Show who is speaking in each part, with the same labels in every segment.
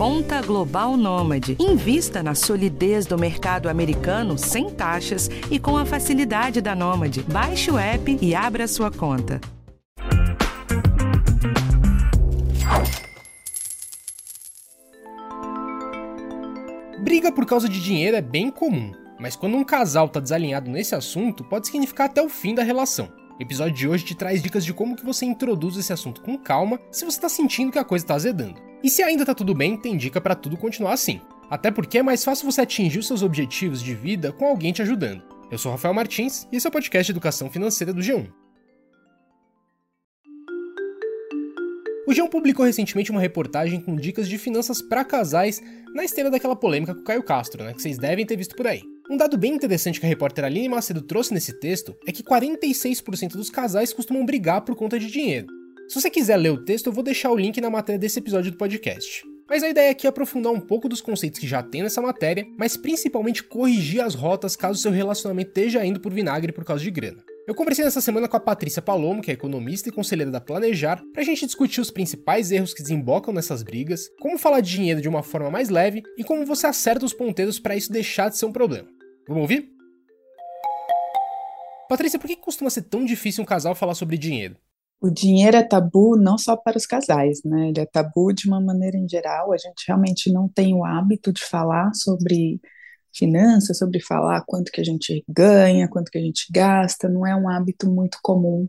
Speaker 1: Conta Global Nômade. Invista na solidez do mercado americano sem taxas e com a facilidade da Nômade. Baixe o app e abra sua conta.
Speaker 2: Briga por causa de dinheiro é bem comum, mas quando um casal está desalinhado nesse assunto, pode significar até o fim da relação. O episódio de hoje te traz dicas de como que você introduz esse assunto com calma se você está sentindo que a coisa está azedando. E se ainda tá tudo bem, tem dica para tudo continuar assim. Até porque é mais fácil você atingir os seus objetivos de vida com alguém te ajudando. Eu sou Rafael Martins e esse é o podcast de Educação Financeira do G1. O G1 publicou recentemente uma reportagem com dicas de finanças para casais na esteira daquela polêmica com o Caio Castro, né, que vocês devem ter visto por aí. Um dado bem interessante que a repórter Aline Macedo trouxe nesse texto é que 46% dos casais costumam brigar por conta de dinheiro. Se você quiser ler o texto, eu vou deixar o link na matéria desse episódio do podcast. Mas a ideia aqui é aprofundar um pouco dos conceitos que já tem nessa matéria, mas principalmente corrigir as rotas caso seu relacionamento esteja indo por vinagre por causa de grana. Eu conversei nessa semana com a Patrícia Palomo, que é economista e conselheira da Planejar, pra gente discutir os principais erros que desembocam nessas brigas, como falar de dinheiro de uma forma mais leve e como você acerta os ponteiros para isso deixar de ser um problema. Vamos ouvir? Patrícia, por que costuma ser tão difícil um casal falar sobre dinheiro?
Speaker 3: O dinheiro é tabu não só para os casais, né? Ele é tabu de uma maneira em geral. A gente realmente não tem o hábito de falar sobre finanças, sobre falar quanto que a gente ganha, quanto que a gente gasta. Não é um hábito muito comum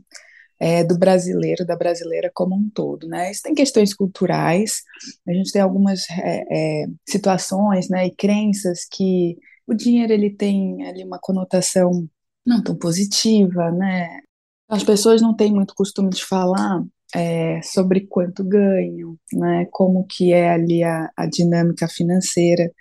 Speaker 3: é, do brasileiro, da brasileira como um todo, né? Isso tem questões culturais. A gente tem algumas é, é, situações, né, e crenças que o dinheiro ele tem ali uma conotação não tão positiva, né? As pessoas não têm muito costume de falar é, sobre quanto ganham, né? Como que é ali a, a dinâmica financeira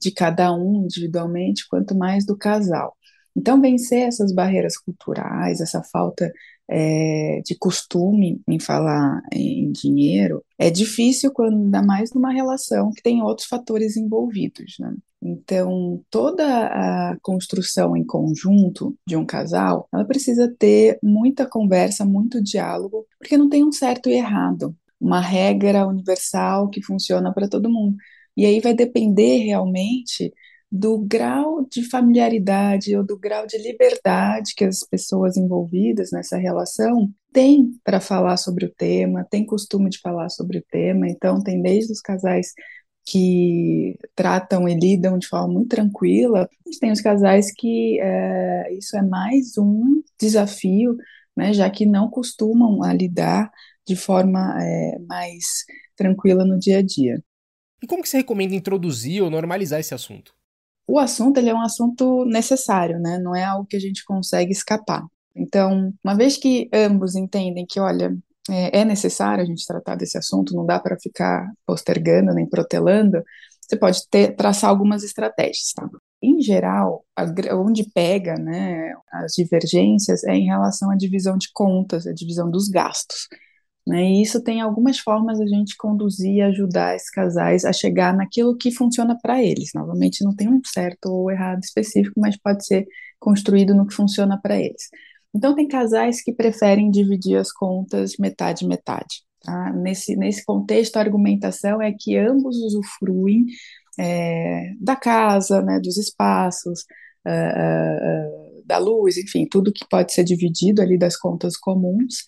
Speaker 3: de cada um individualmente, quanto mais do casal. Então, vencer essas barreiras culturais, essa falta é, de costume em falar em dinheiro, é difícil quando ainda mais numa relação que tem outros fatores envolvidos, né? Então, toda a construção em conjunto de um casal, ela precisa ter muita conversa, muito diálogo, porque não tem um certo e errado, uma regra universal que funciona para todo mundo. E aí vai depender realmente do grau de familiaridade ou do grau de liberdade que as pessoas envolvidas nessa relação têm para falar sobre o tema, têm costume de falar sobre o tema. Então, tem desde os casais que tratam e lidam de forma muito tranquila, tem os casais que é, isso é mais um desafio, né, já que não costumam lidar de forma é, mais tranquila no dia a dia.
Speaker 2: E como que você recomenda introduzir ou normalizar esse assunto?
Speaker 3: O assunto ele é um assunto necessário, né? Não é algo que a gente consegue escapar. Então, uma vez que ambos entendem que, olha, é, é necessário a gente tratar desse assunto, não dá para ficar postergando nem protelando, você pode ter, traçar algumas estratégias, tá? Em geral, a, onde pega né, as divergências é em relação à divisão de contas, a divisão dos gastos. Né, e isso tem algumas formas a gente conduzir e ajudar esses casais a chegar naquilo que funciona para eles. Novamente, não tem um certo ou errado específico, mas pode ser construído no que funciona para eles. Então, tem casais que preferem dividir as contas metade-metade. Tá? Nesse, nesse contexto, a argumentação é que ambos usufruem é, da casa, né, dos espaços, uh, uh, da luz, enfim, tudo que pode ser dividido ali das contas comuns.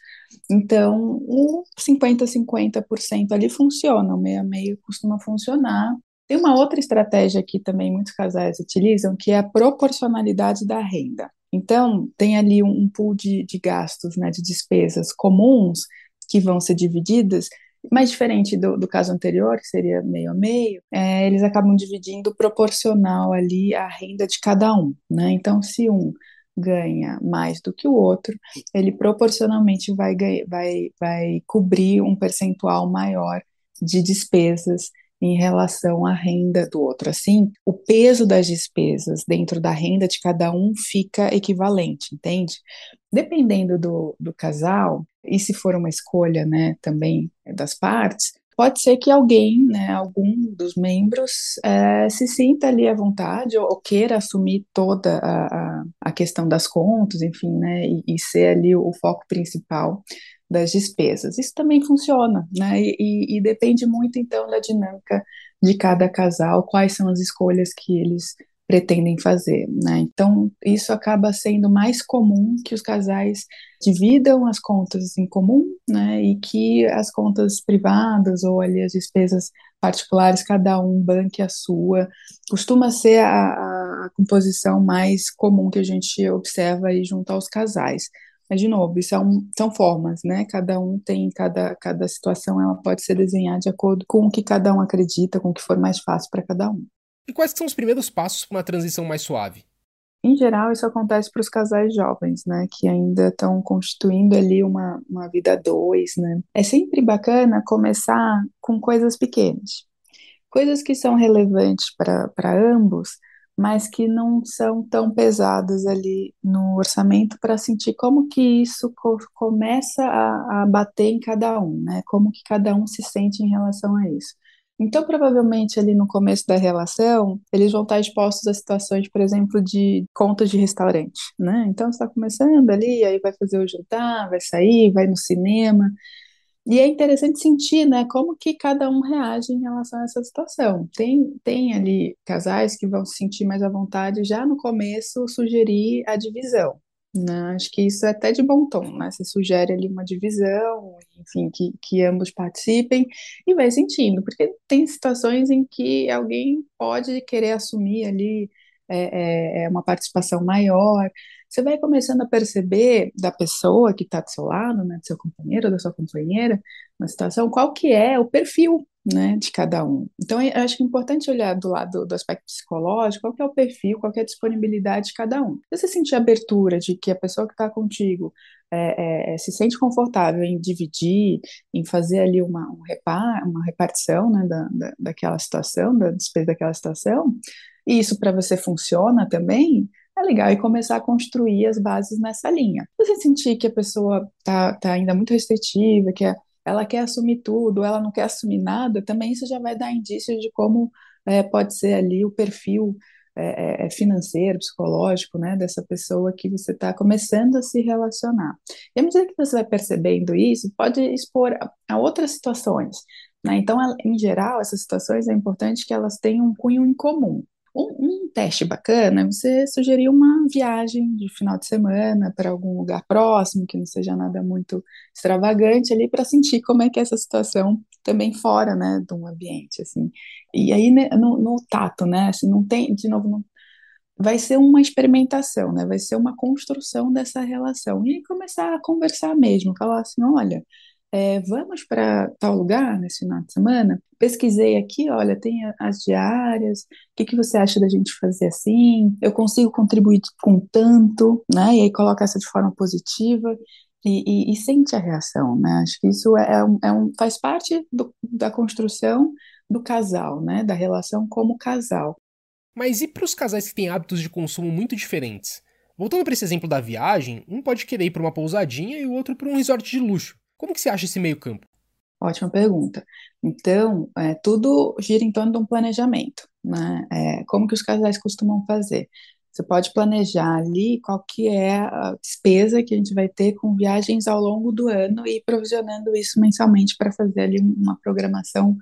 Speaker 3: Então, o 50-50% ali funciona, o meio a meio costuma funcionar. Tem uma outra estratégia que também muitos casais utilizam, que é a proporcionalidade da renda. Então, tem ali um pool de, de gastos, né, de despesas comuns que vão ser divididas, mas diferente do, do caso anterior, que seria meio a meio, é, eles acabam dividindo proporcional ali a renda de cada um, né? Então, se um ganha mais do que o outro, ele proporcionalmente vai, vai, vai cobrir um percentual maior de despesas em relação à renda do outro. Assim, o peso das despesas dentro da renda de cada um fica equivalente, entende? Dependendo do, do casal, e se for uma escolha né, também das partes, pode ser que alguém, né, algum dos membros, é, se sinta ali à vontade ou, ou queira assumir toda a, a, a, questão das contas, enfim, né, e, e ser ali o foco principal das despesas. Isso também funciona, né? E, e, depende muito então da dinâmica de cada casal, quais são as escolhas que eles pretendem fazer, né? Então, isso acaba sendo mais comum que os casais dividam as contas em comum, né? E que as contas privadas ou ali as despesas particulares, cada um banque a sua. Costuma ser a, a composição mais comum que a gente observa aí junto aos casais. Mas, de novo, isso é um, são formas, né? Cada um tem, cada, cada situação ela pode ser desenhada de acordo com o que cada um acredita, com o que for mais fácil para cada um.
Speaker 2: E quais são os primeiros passos para uma transição mais suave?
Speaker 3: Em geral, isso acontece para os casais jovens, né, que ainda estão constituindo ali uma, uma vida a dois, né. É sempre bacana começar com coisas pequenas, coisas que são relevantes para ambos, mas que não são tão pesadas ali no orçamento para sentir como que isso co começa a, a bater em cada um, né, como que cada um se sente em relação a isso. Então, provavelmente, ali no começo da relação, eles vão estar expostos a situações, por exemplo, de contas de restaurante, né? Então, você está começando ali, aí vai fazer o jantar, vai sair, vai no cinema. E é interessante sentir, né, como que cada um reage em relação a essa situação. Tem, tem ali casais que vão se sentir mais à vontade já no começo sugerir a divisão. Né? Acho que isso é até de bom tom, né? Você sugere ali uma divisão, enfim, que, que ambos participem e vai sentindo, porque tem situações em que alguém pode querer assumir ali é, é, é uma participação maior. Você vai começando a perceber da pessoa que está do seu lado, né, do seu companheiro, da sua companheira, na situação, qual que é o perfil né, de cada um. Então, eu acho é importante olhar do lado do aspecto psicológico, qual que é o perfil, qual que é a disponibilidade de cada um. Você sentir abertura de que a pessoa que está contigo é, é, é, se sente confortável em dividir, em fazer ali uma, um repar, uma repartição né, da, da, daquela situação, da despesa daquela situação, e isso para você funciona também, é legal e começar a construir as bases nessa linha. Se você sentir que a pessoa está tá ainda muito restritiva, que é ela quer assumir tudo, ela não quer assumir nada, também isso já vai dar indícios de como é, pode ser ali o perfil é, é, é financeiro, psicológico, né, dessa pessoa que você está começando a se relacionar. E à medida que você vai percebendo isso, pode expor a, a outras situações. Né? Então, em geral, essas situações é importante que elas tenham um cunho em comum. Um, um, teste bacana é você sugerir uma viagem de final de semana para algum lugar próximo, que não seja nada muito extravagante ali, para sentir como é que é essa situação também fora, né, de um ambiente, assim. E aí, né, no, no tato, né, assim, não tem, de novo, não, vai ser uma experimentação, né, vai ser uma construção dessa relação. E aí começar a conversar mesmo, falar assim, olha, é, vamos para tal lugar nesse final de semana? Pesquisei aqui, olha, tem as diárias, o que, que você acha da gente fazer assim? Eu consigo contribuir com tanto, né? E aí coloca essa de forma positiva e, e, e sente a reação, né? Acho que isso é, é, um, é um, faz parte do, da construção do casal, né? Da relação como casal.
Speaker 2: Mas e para os casais que têm hábitos de consumo muito diferentes? Voltando para esse exemplo da viagem, um pode querer ir para uma pousadinha e o outro para um resort de luxo. Como que você acha esse meio campo?
Speaker 3: Ótima pergunta. Então, é, tudo gira em torno de um planejamento, né? É, como que os casais costumam fazer? Você pode planejar ali qual que é a despesa que a gente vai ter com viagens ao longo do ano e provisionando isso mensalmente para fazer ali uma programação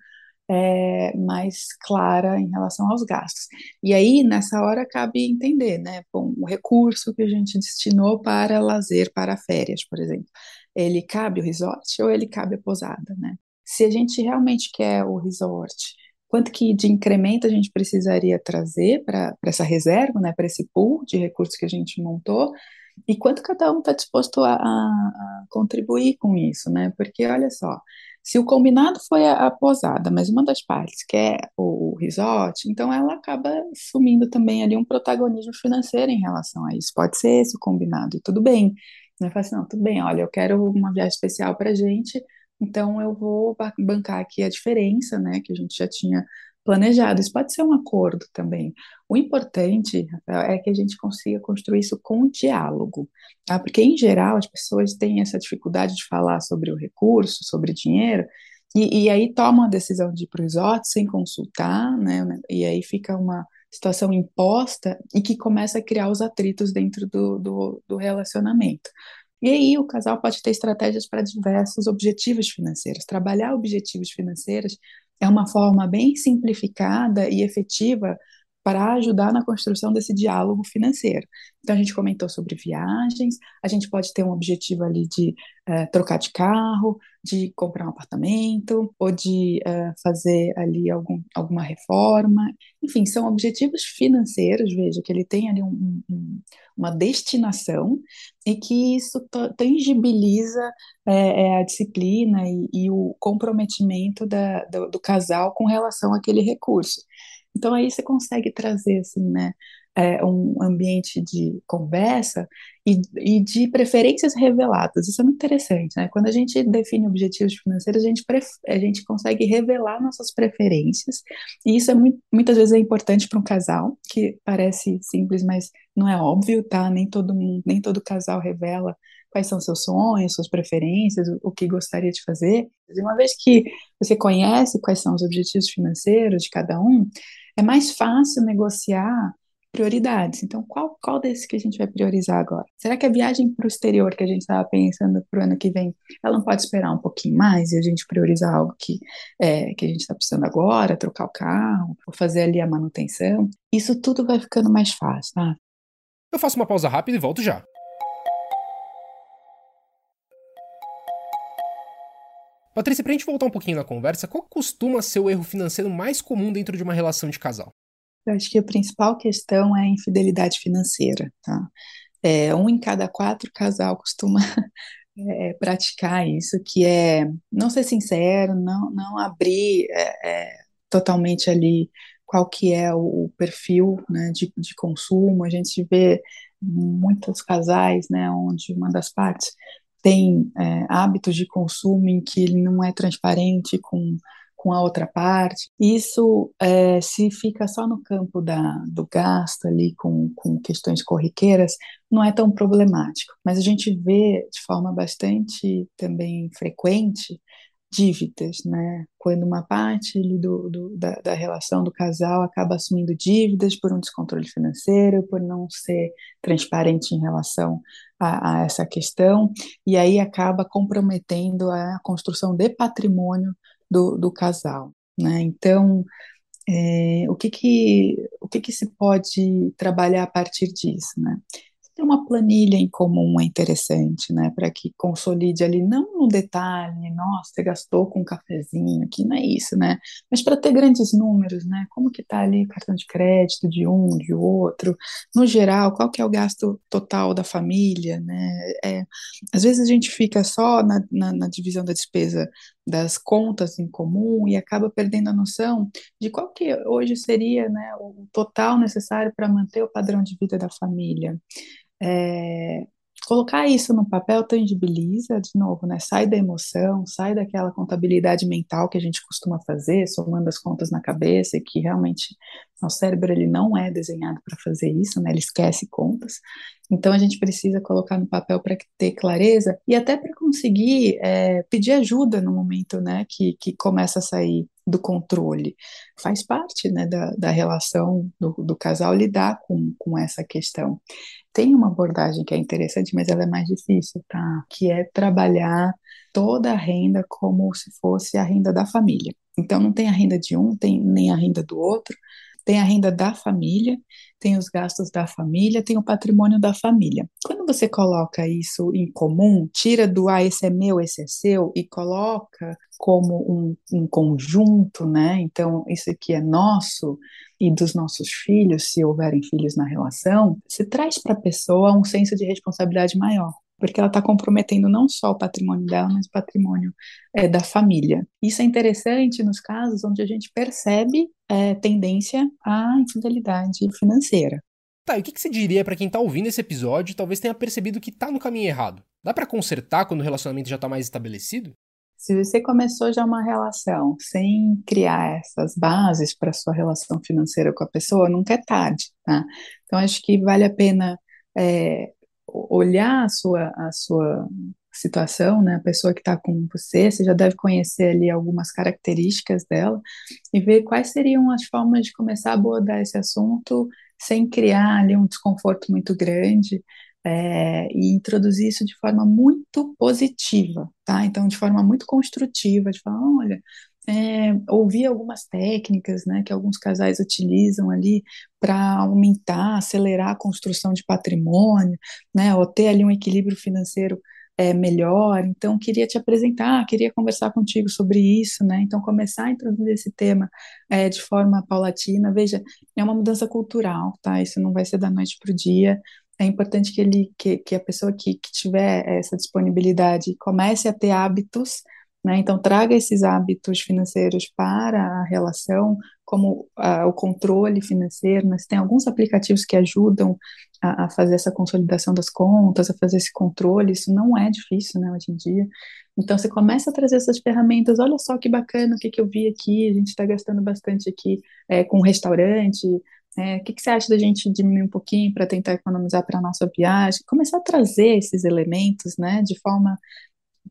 Speaker 3: é, mais clara em relação aos gastos. E aí, nessa hora, cabe entender, né? Bom, o recurso que a gente destinou para lazer, para férias, por exemplo ele cabe o resort ou ele cabe a posada, né? Se a gente realmente quer o resort, quanto que de incremento a gente precisaria trazer para essa reserva, né, para esse pool de recursos que a gente montou, e quanto cada um está disposto a, a, contribuir com isso, né? Porque olha só, se o combinado foi a, a posada, mas uma das partes quer o, o resort, então ela acaba assumindo também ali um protagonismo financeiro em relação a isso. Pode ser esse o combinado, e tudo bem. Né? Fala assim, não, tudo bem, olha, eu quero uma viagem especial para a gente, então eu vou bancar aqui a diferença, né, que a gente já tinha planejado. Isso pode ser um acordo também. O importante é que a gente consiga construir isso com diálogo, tá? Porque, em geral, as pessoas têm essa dificuldade de falar sobre o recurso, sobre dinheiro, e, e aí tomam a decisão de ir para o resort sem consultar, né? E aí fica uma situação imposta e que começa a criar os atritos dentro do, do, do relacionamento. E aí o casal pode ter estratégias para diversos objetivos financeiros. Trabalhar objetivos financeiros é uma forma bem simplificada e efetiva para ajudar na construção desse diálogo financeiro. Então, a gente comentou sobre viagens, a gente pode ter um objetivo ali de uh, trocar de carro, de comprar um apartamento, ou de uh, fazer ali algum, alguma reforma. Enfim, são objetivos financeiros, veja, que ele tem ali um, um, uma destinação e que isso tangibiliza é, a disciplina e, e, o comprometimento da, do, do casal com relação àquele recurso. Então aí você consegue trazer assim, né, é, um ambiente de conversa e, e, de preferências reveladas. Isso é muito interessante, né? Quando a gente define objetivos financeiros, a gente, a gente consegue revelar nossas preferências, e isso é muito, muitas vezes é importante para um casal, que parece simples, mas não é óbvio, tá? Nem todo mundo, nem todo casal revela quais são seus sonhos, suas preferências, o, que gostaria de fazer. E uma vez que você conhece quais são os objetivos financeiros de cada um, é mais fácil negociar prioridades. Então, qual, qual desses que a gente vai priorizar agora? Será que a viagem para o exterior que a gente estava pensando para o ano que vem, ela não pode esperar um pouquinho mais e a gente priorizar algo que, é, que a gente está precisando agora, trocar o carro, ou fazer ali a manutenção? Isso tudo vai ficando mais fácil, tá?
Speaker 2: Eu faço uma pausa rápida e volto já. Patrícia, pra gente voltar um pouquinho na conversa, qual costuma ser o erro financeiro mais comum dentro de uma relação de casal?
Speaker 3: Eu acho que a principal questão é a infidelidade financeira, tá? É, um em cada quatro casal costuma é, praticar isso, que é não ser sincero, não, não abrir é, é totalmente ali qual que é o, o perfil né, de, de consumo. A gente vê muitos casais, né, onde uma das partes tem é, hábitos de consumo em que ele não é transparente com, com a outra parte. Isso, é, se fica só no campo da, do gasto ali com, com questões corriqueiras, não é tão problemático. Mas a gente vê de forma bastante também frequente dívidas, né? Quando uma parte do, do, da, da, relação do casal acaba assumindo dívidas por um descontrole financeiro, por não ser transparente em relação a, a essa questão, e aí acaba comprometendo a construção de patrimônio do, do casal, né? Então, é, o que que o que que se pode trabalhar a partir disso, né? Ter uma planilha em comum é interessante, né? Para que consolide ali, não no detalhe, nossa, você gastou com um cafezinho, aqui não é isso, né? Mas para ter grandes números, né? Como que tá ali o cartão de crédito de um, de outro, no geral, qual que é o gasto total da família, né? É, às vezes a gente fica só na, na, na divisão da despesa das contas em comum e acaba perdendo a noção de qual que hoje seria né, o total necessário para manter o padrão de vida da família. É, colocar isso no papel tangibiliza, de novo, né? Sai da emoção, sai daquela contabilidade mental que a gente costuma fazer, somando as contas na cabeça, e que realmente nosso cérebro ele não é desenhado para fazer isso, né? Ele esquece contas. Então a gente precisa colocar no papel para ter clareza e até para conseguir é, pedir ajuda no momento, né? Que, que começa a sair do controle. Faz parte né, da, da relação do, do casal lidar com, com essa questão tem uma abordagem que é interessante, mas ela é mais difícil, tá? Que é trabalhar toda a renda como se fosse a renda da família. Então não tem a renda de um, tem nem a renda do outro, tem a renda da família, tem os gastos da família, tem o patrimônio da família. Quando você coloca isso em comum, tira do ah, esse é meu, esse é seu, e coloca como um, um conjunto, né? Então, isso aqui é nosso e dos nossos filhos, se houverem filhos na relação, se traz para a pessoa um senso de responsabilidade maior porque ela está comprometendo não só o patrimônio dela, mas o patrimônio é, da família. Isso é interessante nos casos onde a gente percebe é, tendência à infidelidade financeira.
Speaker 2: Tá, e o que, que você diria para quem está ouvindo esse episódio e talvez tenha percebido que está no caminho errado? Dá para consertar quando o relacionamento já está mais estabelecido?
Speaker 3: Se você começou já uma relação sem criar essas bases para sua relação financeira com a pessoa, nunca é tarde, tá? Então acho que vale a pena é, olhar a sua, a sua situação, né, a pessoa que está com você, você já deve conhecer ali algumas características dela e ver quais seriam as formas de começar a abordar esse assunto sem criar ali um desconforto muito grande é, e introduzir isso de forma muito positiva, tá? Então, de forma muito construtiva, de falar, olha, é, ouvir algumas técnicas né, que alguns casais utilizam ali para aumentar, acelerar a construção de patrimônio, né, ou ter ali um equilíbrio financeiro é, melhor. Então, queria te apresentar, queria conversar contigo sobre isso, né? Então, começar a introduzir esse tema é, de forma paulatina. Veja, é uma mudança cultural, tá? Isso não vai ser da noite para o dia. É importante que ele, que, que a pessoa que, que tiver essa disponibilidade comece a ter hábitos né? Então, traga esses hábitos financeiros para a relação, como uh, o controle financeiro. Mas tem alguns aplicativos que ajudam a, a, fazer essa consolidação das contas, a fazer esse controle. Isso não é difícil né, hoje em dia. Então, você começa a trazer essas ferramentas. Olha só que bacana o que, que eu vi aqui. A gente está gastando bastante aqui é, com restaurante. É, o que, que você acha da gente diminuir um pouquinho para tentar economizar para a nossa viagem? Começar a trazer esses elementos né, de forma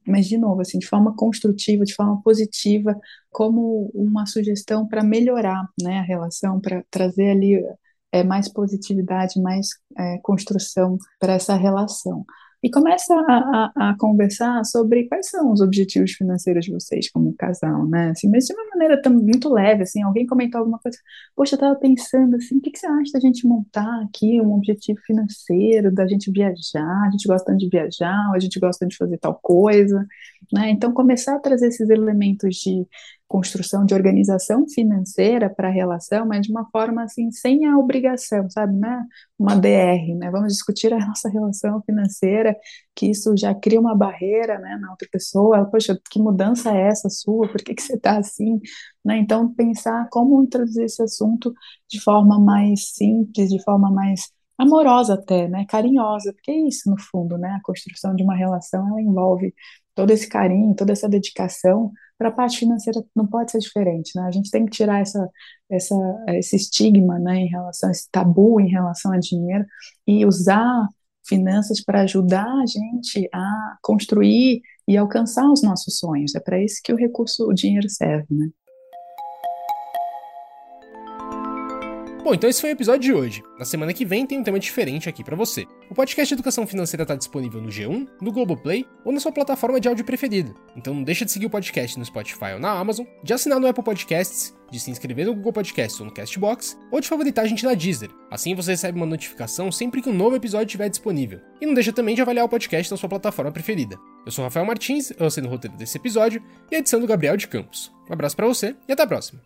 Speaker 3: mas de novo, assim, de forma construtiva, de forma positiva, como uma sugestão para melhorar, né, a relação, para trazer ali é, mais positividade, mais é, construção para essa relação e começa a, a, a, conversar sobre quais são os objetivos financeiros de vocês como casal, né? Assim, mas de uma maneira tão, muito leve, assim, alguém comentou alguma coisa, poxa, eu estava pensando assim, o que, que você acha da gente montar aqui um objetivo financeiro, da gente viajar, a gente gosta de viajar, a gente gosta de fazer tal coisa, né? Então, começar a trazer esses elementos de construção de organização financeira para a relação, mas de uma forma assim, sem a obrigação, sabe, né? Uma DR, né? Vamos discutir a nossa relação financeira, que isso já cria uma barreira, né, na outra pessoa. Poxa, que mudança é essa sua? Por que que você está assim? Né? Então, pensar como introduzir esse assunto de forma mais simples, de forma mais amorosa até, né, carinhosa, porque é isso no fundo, né, a construção de uma relação, ela envolve todo esse carinho, toda essa dedicação, para a parte financeira não pode ser diferente, né? A gente tem que tirar essa, essa, esse estigma, né, em relação esse tabu em relação a dinheiro e usar finanças para ajudar a gente a construir e alcançar os nossos sonhos. É para isso que o recurso, o dinheiro serve, né?
Speaker 2: Bom, então esse foi o episódio de hoje. Na semana que vem tem um tema diferente aqui para você. O podcast Educação Financeira está disponível no G1, no Globoplay ou na sua plataforma de áudio preferida. Então não deixa de seguir o podcast no Spotify ou na Amazon, de assinar no Apple Podcasts, de se inscrever no Google Podcasts ou no Castbox, ou de favoritar a gente na Deezer. Assim você recebe uma notificação sempre que um novo episódio estiver disponível. E não deixa também de avaliar o podcast na sua plataforma preferida. Eu sou Rafael Martins, eu assino o roteiro desse episódio e a edição do Gabriel de Campos. Um abraço para você e até a próxima.